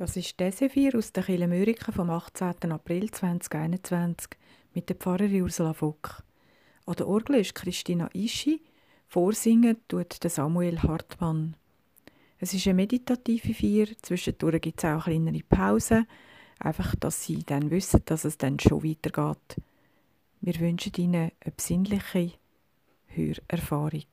Das ist Desefir aus der Mürike vom 18. April 2021 mit der Pfarrerin Ursula Vogt. An der Orgel ist Christina Ischi, vorsingen tut Samuel Hartmann. Es ist eine meditative Feier, zwischendurch gibt es auch kleinere Pausen, einfach, dass sie dann wissen, dass es dann schon weitergeht. Wir wünschen Ihnen eine besinnliche Hörerfahrung.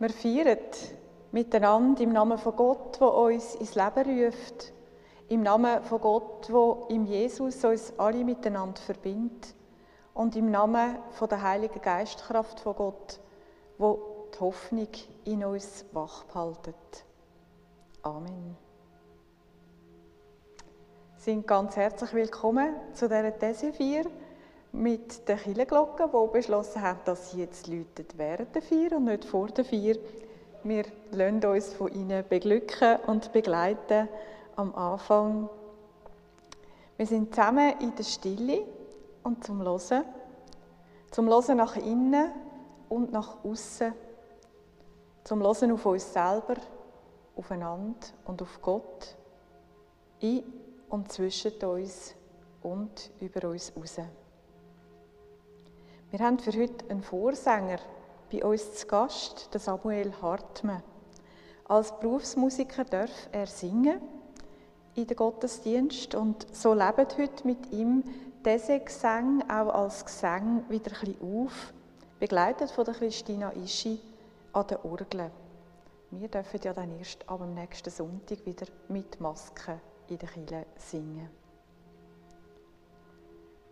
Wir feiern miteinander im Namen von Gott, der uns ins Leben ruft, im Namen von Gott, der im Jesus uns alle miteinander verbindet und im Namen von der Heiligen Geistkraft von Gott, wo die Hoffnung in uns wachhaltet. Amen. Sind ganz herzlich willkommen zu dieser These 4 mit der Kirchenglocke, die beschlossen hat, dass sie jetzt läutet während der Vier und nicht vor der Vier. Wir lassen uns von ihnen beglücken und begleiten am Anfang. Wir sind zusammen in der Stille und zum Losen, zum Losen nach innen und nach außen, zum Losen auf uns selber, aufeinander und auf Gott, in und zwischen uns und über uns raus. Wir haben für heute einen Vorsänger bei uns zu Gast, den Samuel Hartmann. Als Berufsmusiker darf er singen in den Gottesdienst und so leben heute mit ihm diese Gesang auch als Gesang wieder ein bisschen auf, begleitet von der Christina Ischi an der Orgel. Wir dürfen ja dann erst am nächsten Sonntag wieder mit Maske in der Kirche singen.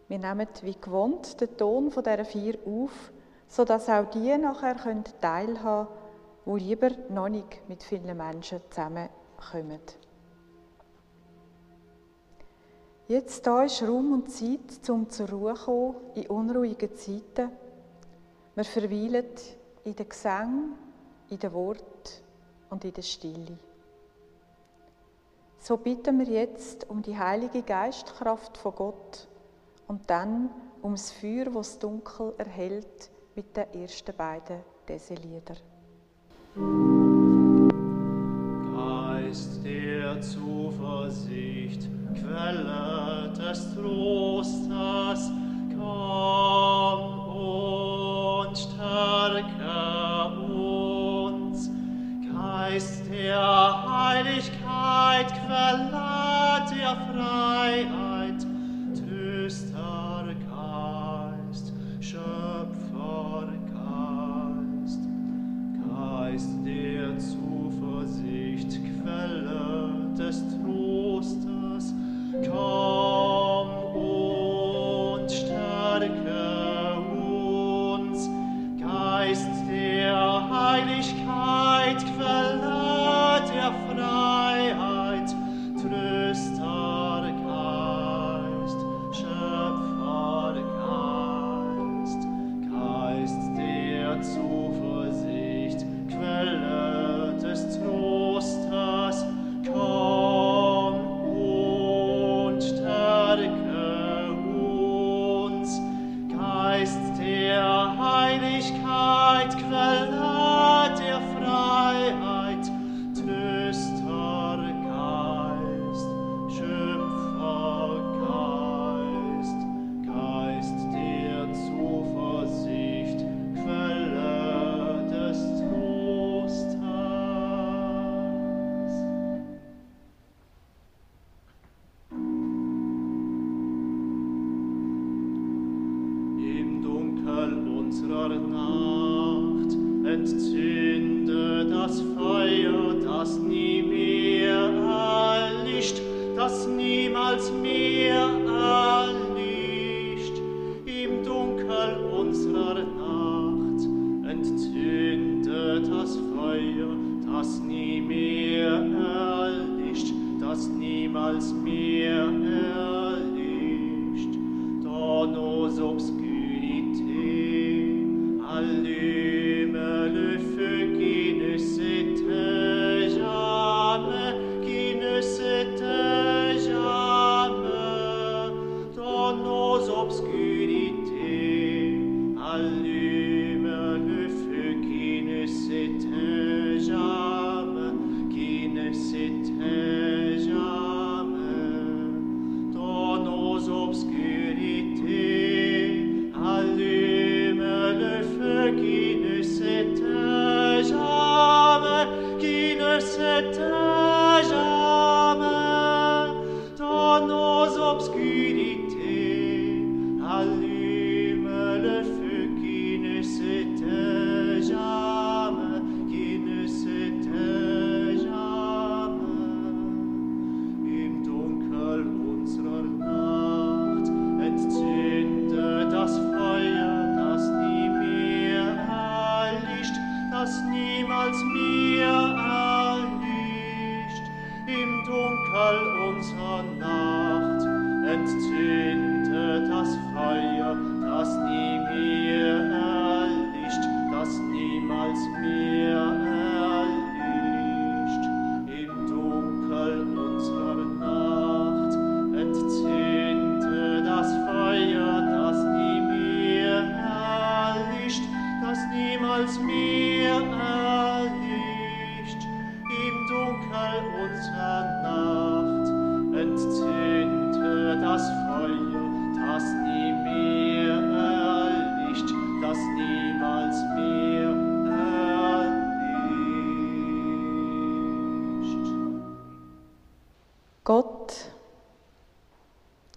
Wir nehmen wie gewohnt den Ton von dieser vier auf, sodass auch die nachher teilhaben können, wo lieber noch nicht mit vielen Menschen zusammenkommen. Jetzt da ist Raum und Zeit, um zur Ruhe zu kommen in unruhigen Zeiten. Wir verweilen in den Gesang, in den Wort und in der Stille. So bitten wir jetzt um die heilige Geistkraft von Gott und dann um das Feuer, das Dunkel erhält, mit den ersten beiden diese Lieder. Geist der Zuversicht, Quelle des Trostes, komm und stärke uns. Geist der Heiligkeit, Quelle der Freiheit,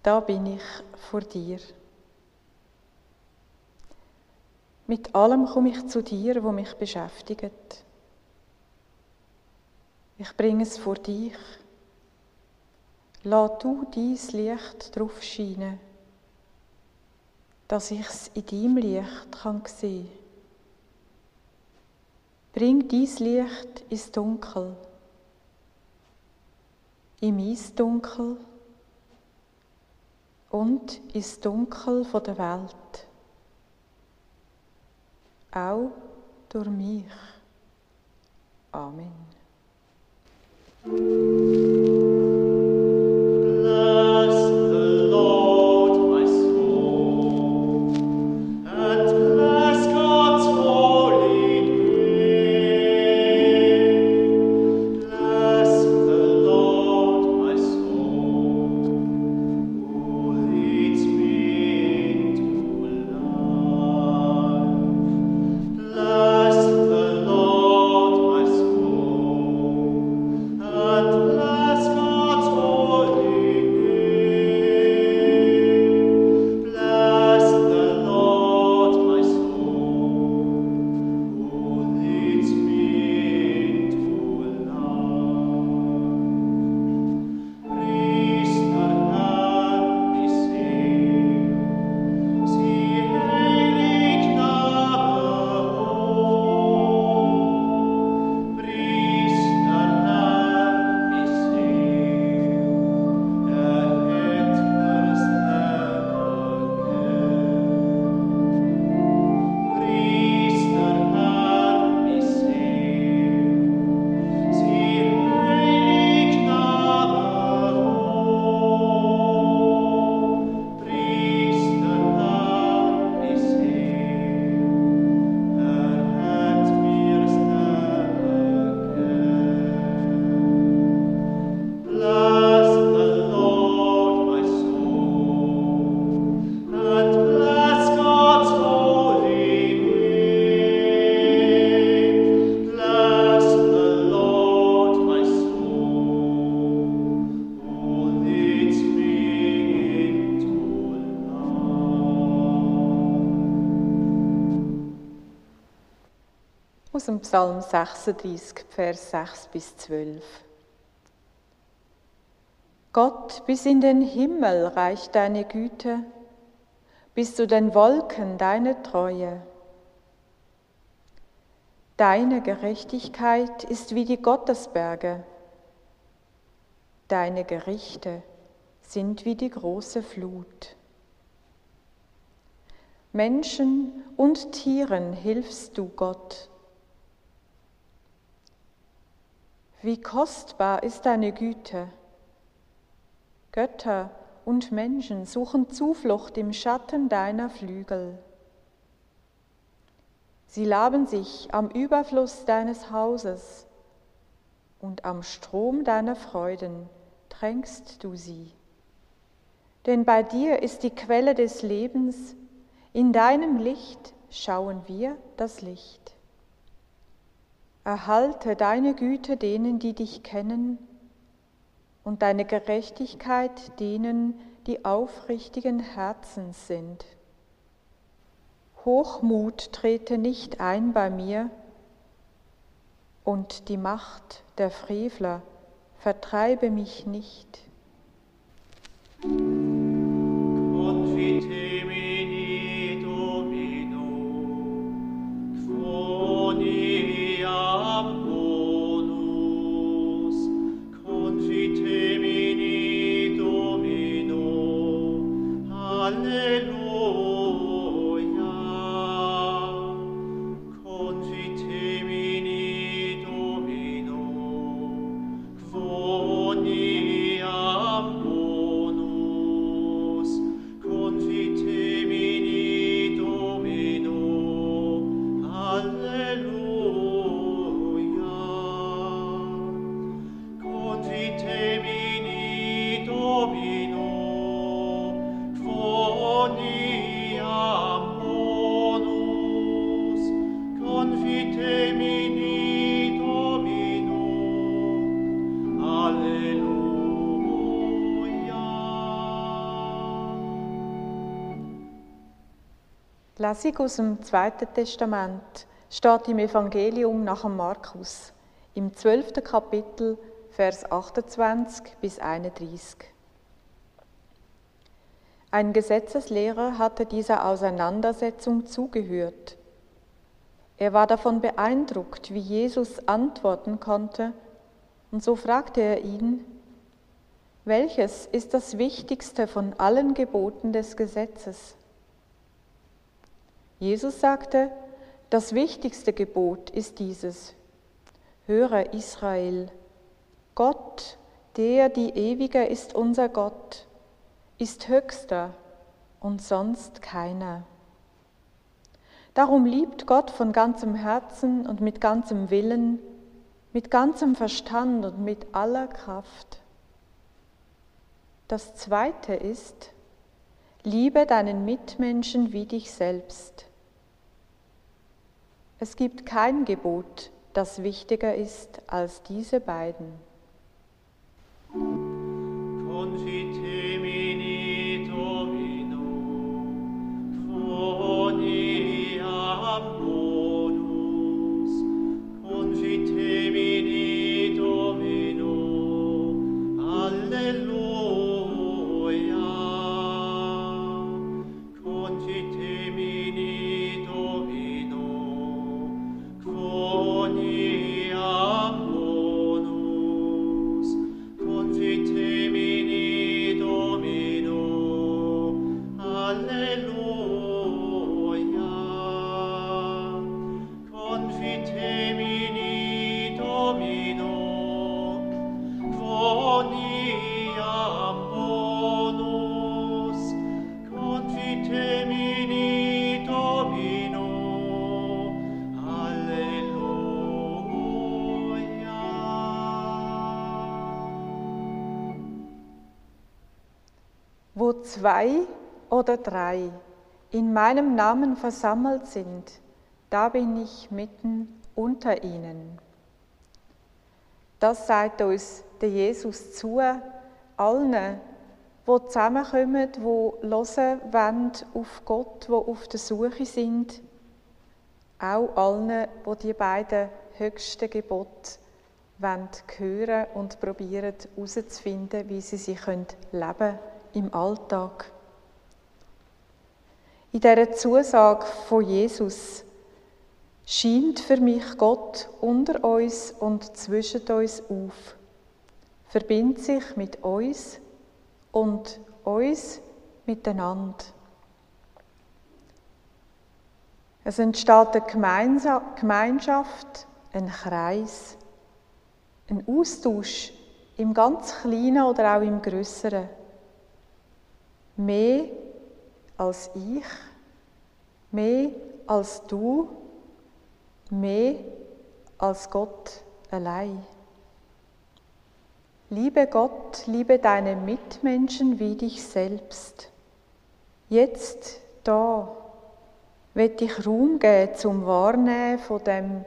da bin ich vor dir. Mit allem komme ich zu dir, wo mich beschäftigt. Ich bringe es vor dich. Lass du dein Licht drauf scheinen, dass ich es in deinem Licht kann sehen Bring dies Licht ins Dunkel, in mein Dunkel und ins Dunkel der Welt. Auch durch mich. Amen. Psalm 36, Vers 6 bis 12. Gott, bis in den Himmel reicht deine Güte, bis zu den Wolken deine Treue. Deine Gerechtigkeit ist wie die Gottesberge, deine Gerichte sind wie die große Flut. Menschen und Tieren hilfst du Gott Wie kostbar ist deine Güte. Götter und Menschen suchen Zuflucht im Schatten deiner Flügel. Sie laben sich am Überfluss deines Hauses und am Strom deiner Freuden tränkst du sie. Denn bei dir ist die Quelle des Lebens, in deinem Licht schauen wir das Licht. Erhalte deine Güte denen, die dich kennen, und deine Gerechtigkeit denen, die aufrichtigen Herzens sind. Hochmut trete nicht ein bei mir, und die Macht der Frevler vertreibe mich nicht. Lesung aus dem Zweiten Testament steht im Evangelium nach dem Markus, im 12. Kapitel, Vers 28 bis 31. Ein Gesetzeslehrer hatte dieser Auseinandersetzung zugehört. Er war davon beeindruckt, wie Jesus antworten konnte, und so fragte er ihn, welches ist das wichtigste von allen Geboten des Gesetzes? Jesus sagte, das wichtigste Gebot ist dieses. Höre Israel, Gott, der die ewige ist unser Gott, ist höchster und sonst keiner. Darum liebt Gott von ganzem Herzen und mit ganzem Willen, mit ganzem Verstand und mit aller Kraft. Das zweite ist, liebe deinen Mitmenschen wie dich selbst. Es gibt kein Gebot, das wichtiger ist als diese beiden. Wo zwei oder drei in meinem Namen versammelt sind, da bin ich mitten unter ihnen. Das sagt uns der Jesus zu, allen, die zusammenkommen, die hören wollen auf Gott, die auf der Suche sind, auch allen, die die beiden höchsten Gebote hören und probieren herauszufinden, wie sie sie leben können im Alltag. In dieser Zusage von Jesus scheint für mich Gott unter uns und zwischen uns auf, verbindet sich mit uns und uns miteinander. Es entsteht eine Gemeinschaft, ein Kreis, ein Austausch im ganz Kleinen oder auch im Größeren mehr als ich, mehr als du, mehr als Gott allein. Liebe Gott, liebe deine Mitmenschen wie dich selbst. Jetzt, da, wird ich Raum geben zum Wahrnehmen von dem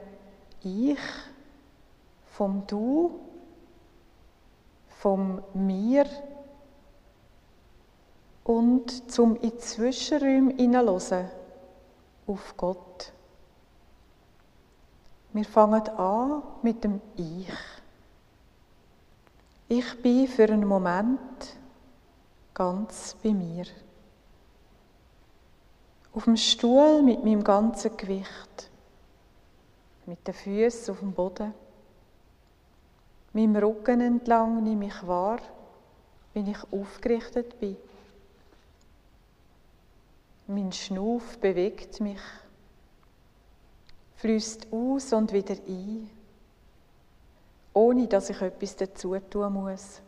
Ich, vom Du, vom Mir, und zum in Zwischenräume hineinhören auf Gott. Wir fangen an mit dem Ich. Ich bin für einen Moment ganz bei mir. Auf dem Stuhl mit meinem ganzen Gewicht, mit den Füßen auf dem Boden, meinem Rücken entlang nehme ich wahr, wenn ich aufgerichtet bin. Mein Schnuff bewegt mich, fließt aus und wieder ein, ohne dass ich etwas dazu tun muss.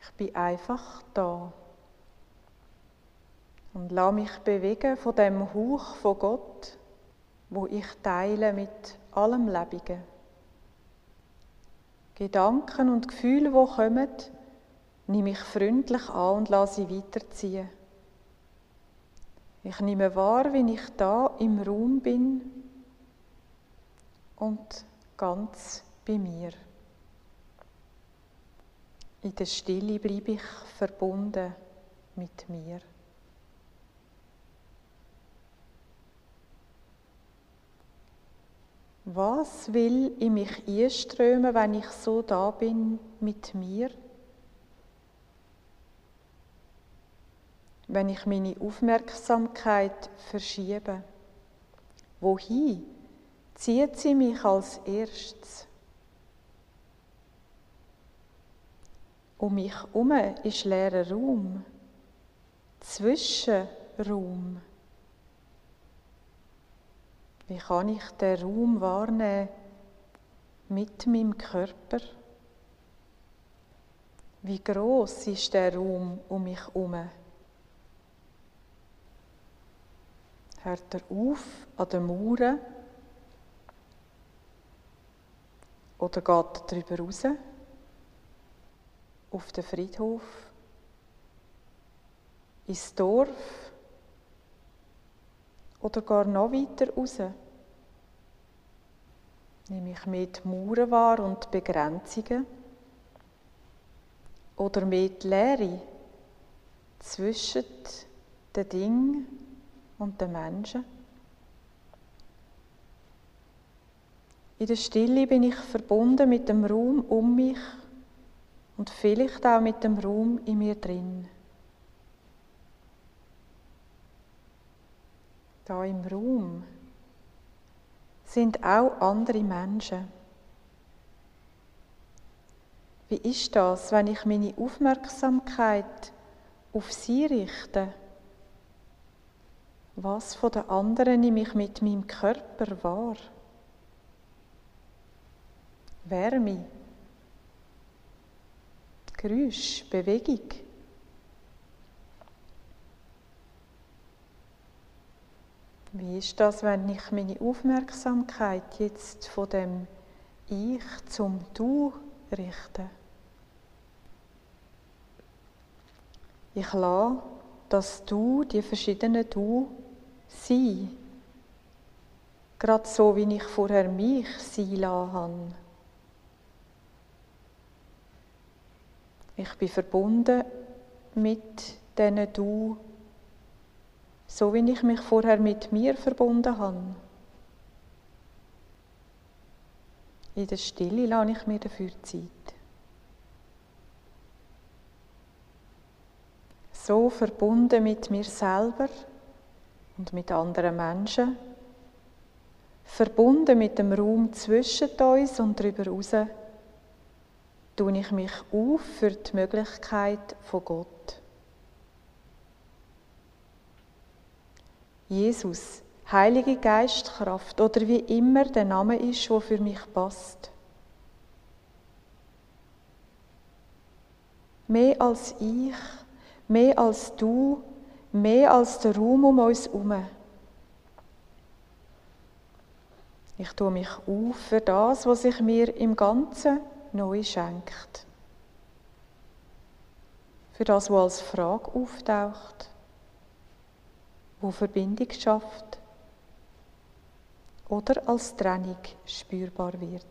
Ich bin einfach da und lasse mich bewegen von dem Hauch von Gott, wo ich teile mit allem Lebigen. Gedanken und Gefühle, die kommen, nehme ich freundlich an und lasse sie weiterziehen. Ich nehme wahr, wie ich da im Raum bin und ganz bei mir. In der Stille bleibe ich verbunden mit mir. Was will in mich einströmen, wenn ich so da bin mit mir? Wenn ich meine Aufmerksamkeit verschiebe, Wohin zieht sie mich als erstes? Um mich herum ist leerer Raum, Zwischenraum. Wie kann ich den Raum wahrnehmen mit meinem Körper? Wie groß ist der Raum um mich herum? Hört er auf an den Mauern? Oder geht er darüber raus? Auf den Friedhof? Ins Dorf? Oder gar noch weiter raus? Nehme ich mehr die Mauern wahr und die Begrenzungen? Oder mehr die Leere zwischen den Dingen und den Menschen? In der Stille bin ich verbunden mit dem Raum um mich und vielleicht auch mit dem Raum in mir drin. Da im Raum sind auch andere Menschen. Wie ist das, wenn ich meine Aufmerksamkeit auf sie richte? Was von den anderen nehme ich mit meinem Körper wahr? Wärme, Geräusch, Bewegung. Wie ist das, wenn ich meine Aufmerksamkeit jetzt von dem Ich zum Du richte? Ich lasse das Du, die verschiedenen Du, sein. Gerade so, wie ich vorher mich sein lassen habe. Ich bin verbunden mit diesen Du, so wie ich mich vorher mit mir verbunden habe. In der Stille lasse ich mir dafür Zeit. So verbunden mit mir selber und mit anderen Menschen, verbunden mit dem Raum zwischen uns und darüber hinaus, tue ich mich auf für die Möglichkeit von Gott. Jesus, Heilige Geistkraft oder wie immer der Name ist, der für mich passt. Mehr als ich, mehr als du, mehr als der Raum um uns herum. Ich tue mich auf für das, was sich mir im Ganzen neu schenkt. Für das, was als Frage auftaucht, wo Verbindung schafft oder als Trennung spürbar wird.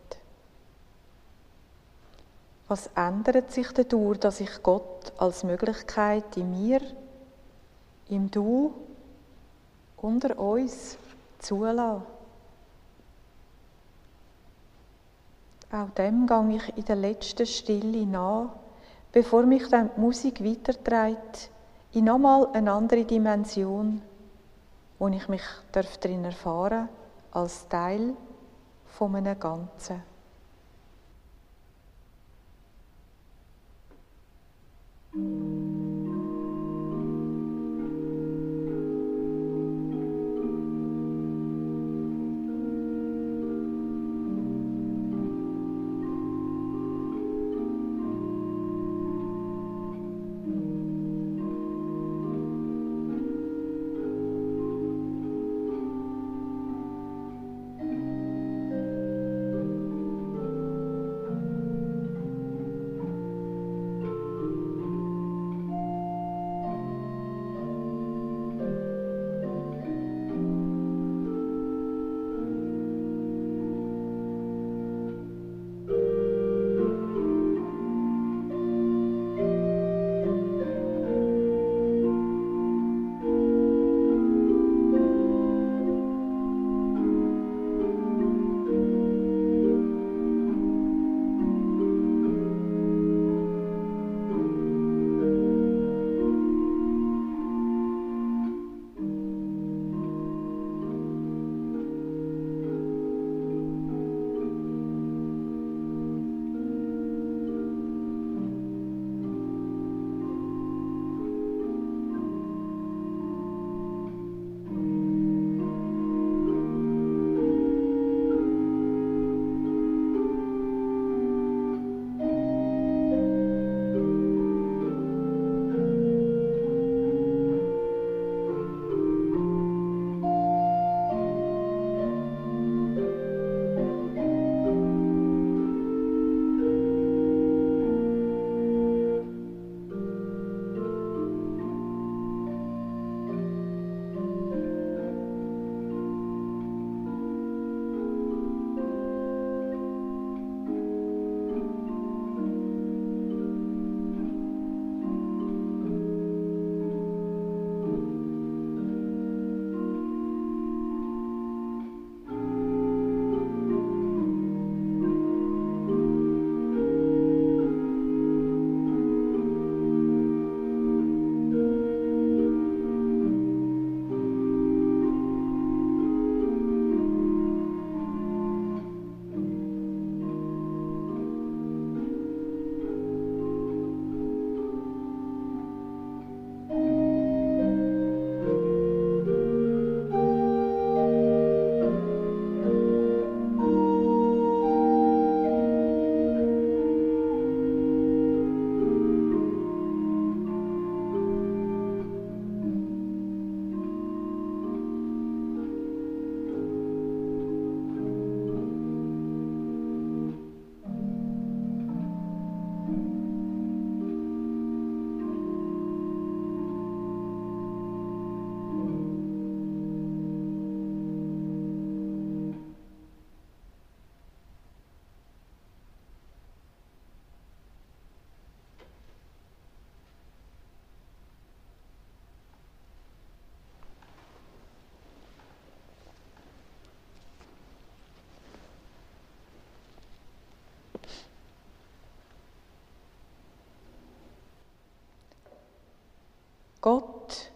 Was ändert sich dadurch, dass ich Gott als Möglichkeit in mir, im Du, unter uns zulasse? Auch dem gehe ich in der letzten Stille nach, bevor mich dann die Musik weiterträgt, in nochmal eine andere Dimension, wo ich mich darin erfahren darf, als Teil von einem Ganzen. Gott,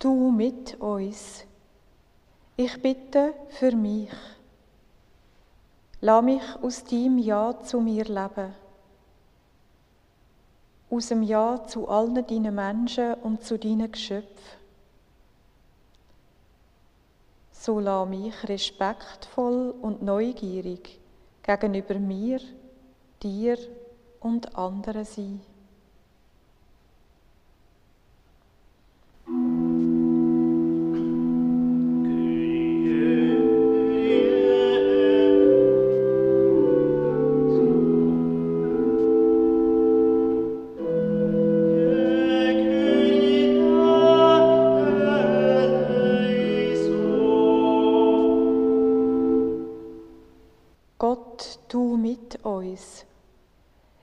du mit uns. Ich bitte für mich. Lass mich aus deinem Ja zu mir leben. Aus dem Ja zu allen deinen Menschen und zu deinen Geschöpfen. So lass mich respektvoll und neugierig gegenüber mir, dir und anderen sein.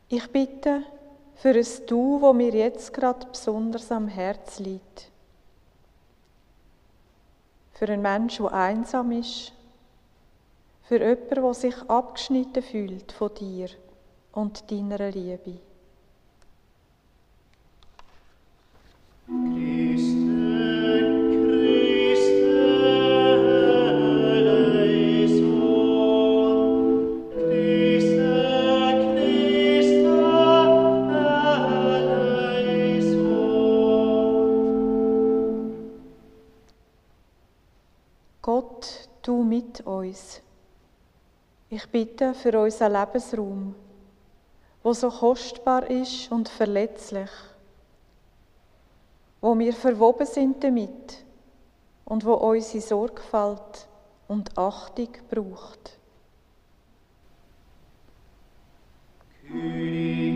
Ich bitte für ein Du, wo mir jetzt gerade besonders am Herz liegt. Für einen Menschen, der einsam ist. Für jemanden, der sich abgeschnitten fühlt von dir und deiner Liebe. Ich bitte für unseren Lebensraum, wo so kostbar ist und verletzlich, wo wir verwoben sind damit und wo unsere Sorgfalt und Achtung braucht. Kyrie.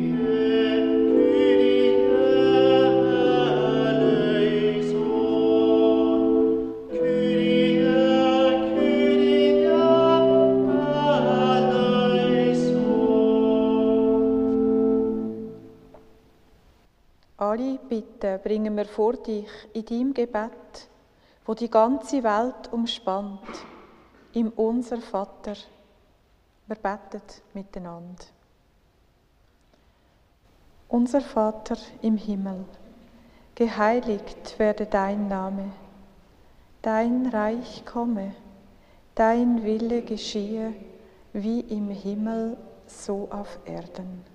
Alle Bitten bringen wir vor dich in deinem Gebet, wo die ganze Welt umspannt, im Unser Vater. Wir beten miteinander. Unser Vater im Himmel, geheiligt werde dein Name, dein Reich komme, dein Wille geschehe, wie im Himmel, so auf Erden.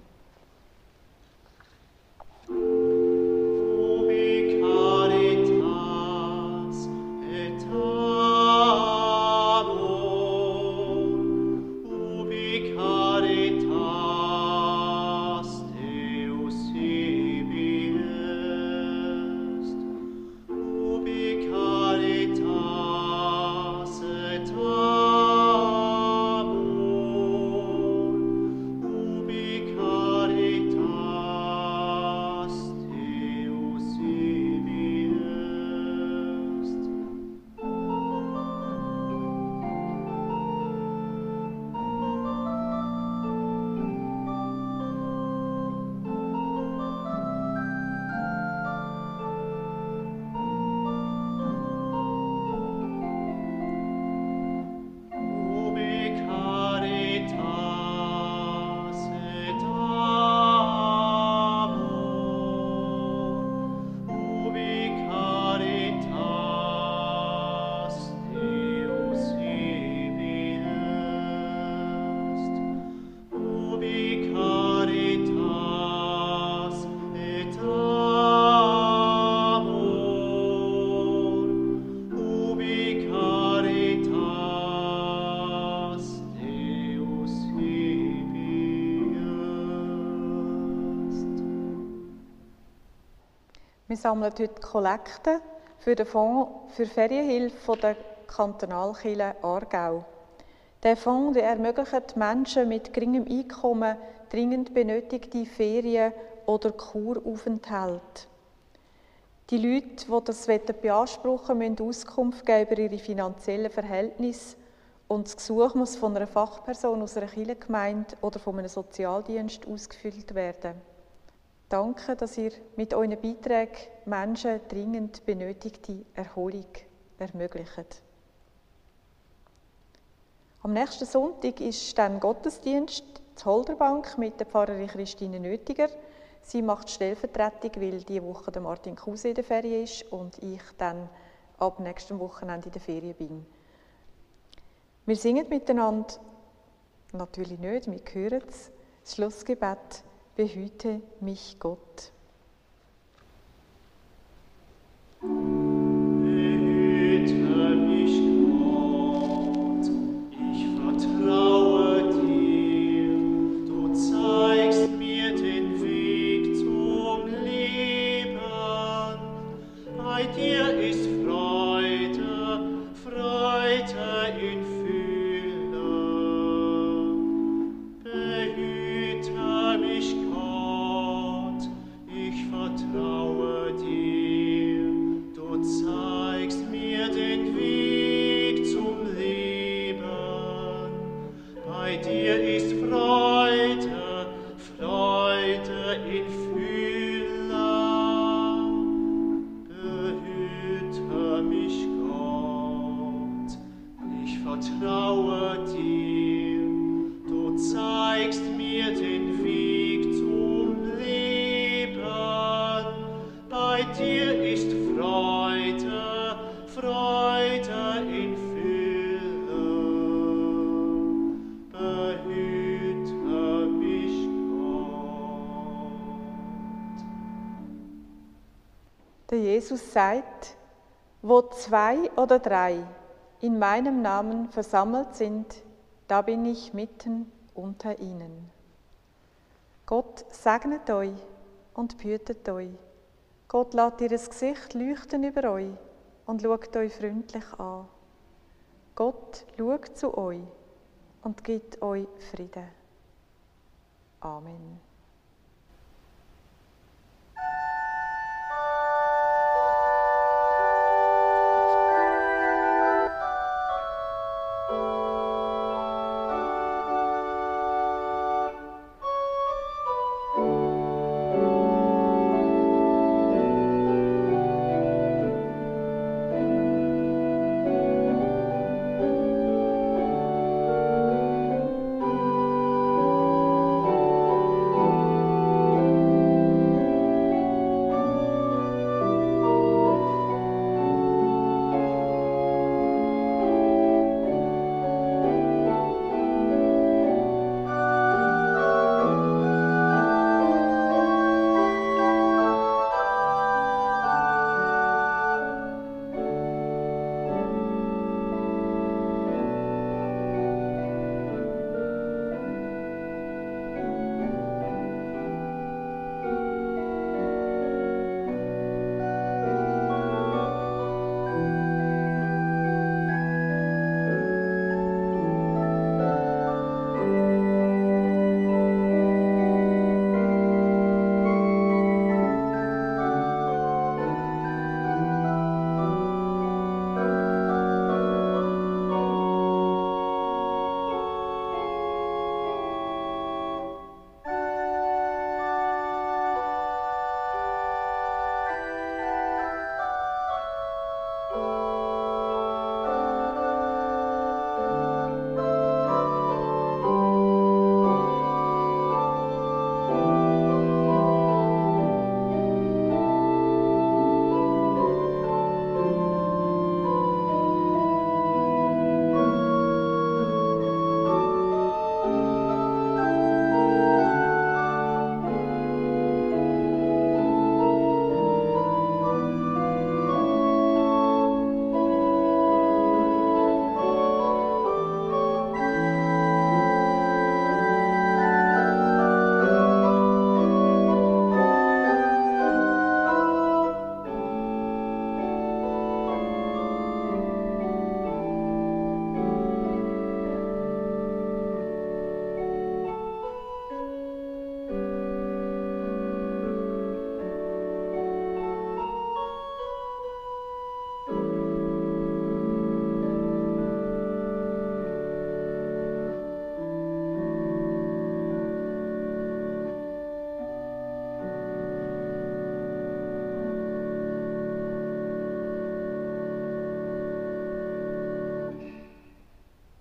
Sammeln heute Kollekten für den Fonds für Ferienhilfe der Kantonalkirche Aargau. Der Fonds der ermöglicht Menschen mit geringem Einkommen dringend benötigte Ferien- oder Kuraufenthalte. Die Leute, die das beanspruchen wollen, müssen Auskunft geben über ihre finanziellen Verhältnisse und das Gesuch muss von einer Fachperson aus einer Kirchengemeinde oder von einem Sozialdienst ausgefüllt werden. Danke, dass ihr mit euren Beiträgen Menschen dringend benötigte Erholung ermöglicht. Am nächsten Sonntag ist dann Gottesdienst zur Holderbank mit der Pfarrerin Christine Nötiger. Sie macht Stellvertretung, weil diese Woche der Martin Kruse in der Ferien ist und ich dann ab nächstem Wochenende in der Ferien bin. Wir singen miteinander, natürlich nicht, wir hören es, das Schlussgebet, behüte mich Gott. Der Jesus sagt, wo zwei oder drei in meinem Namen versammelt sind, da bin ich mitten unter ihnen. Gott segnet euch und behütet euch. Gott lässt ihr Gesicht leuchten über euch und schaut euch freundlich an. Gott schaut zu euch und gibt euch Frieden. Amen.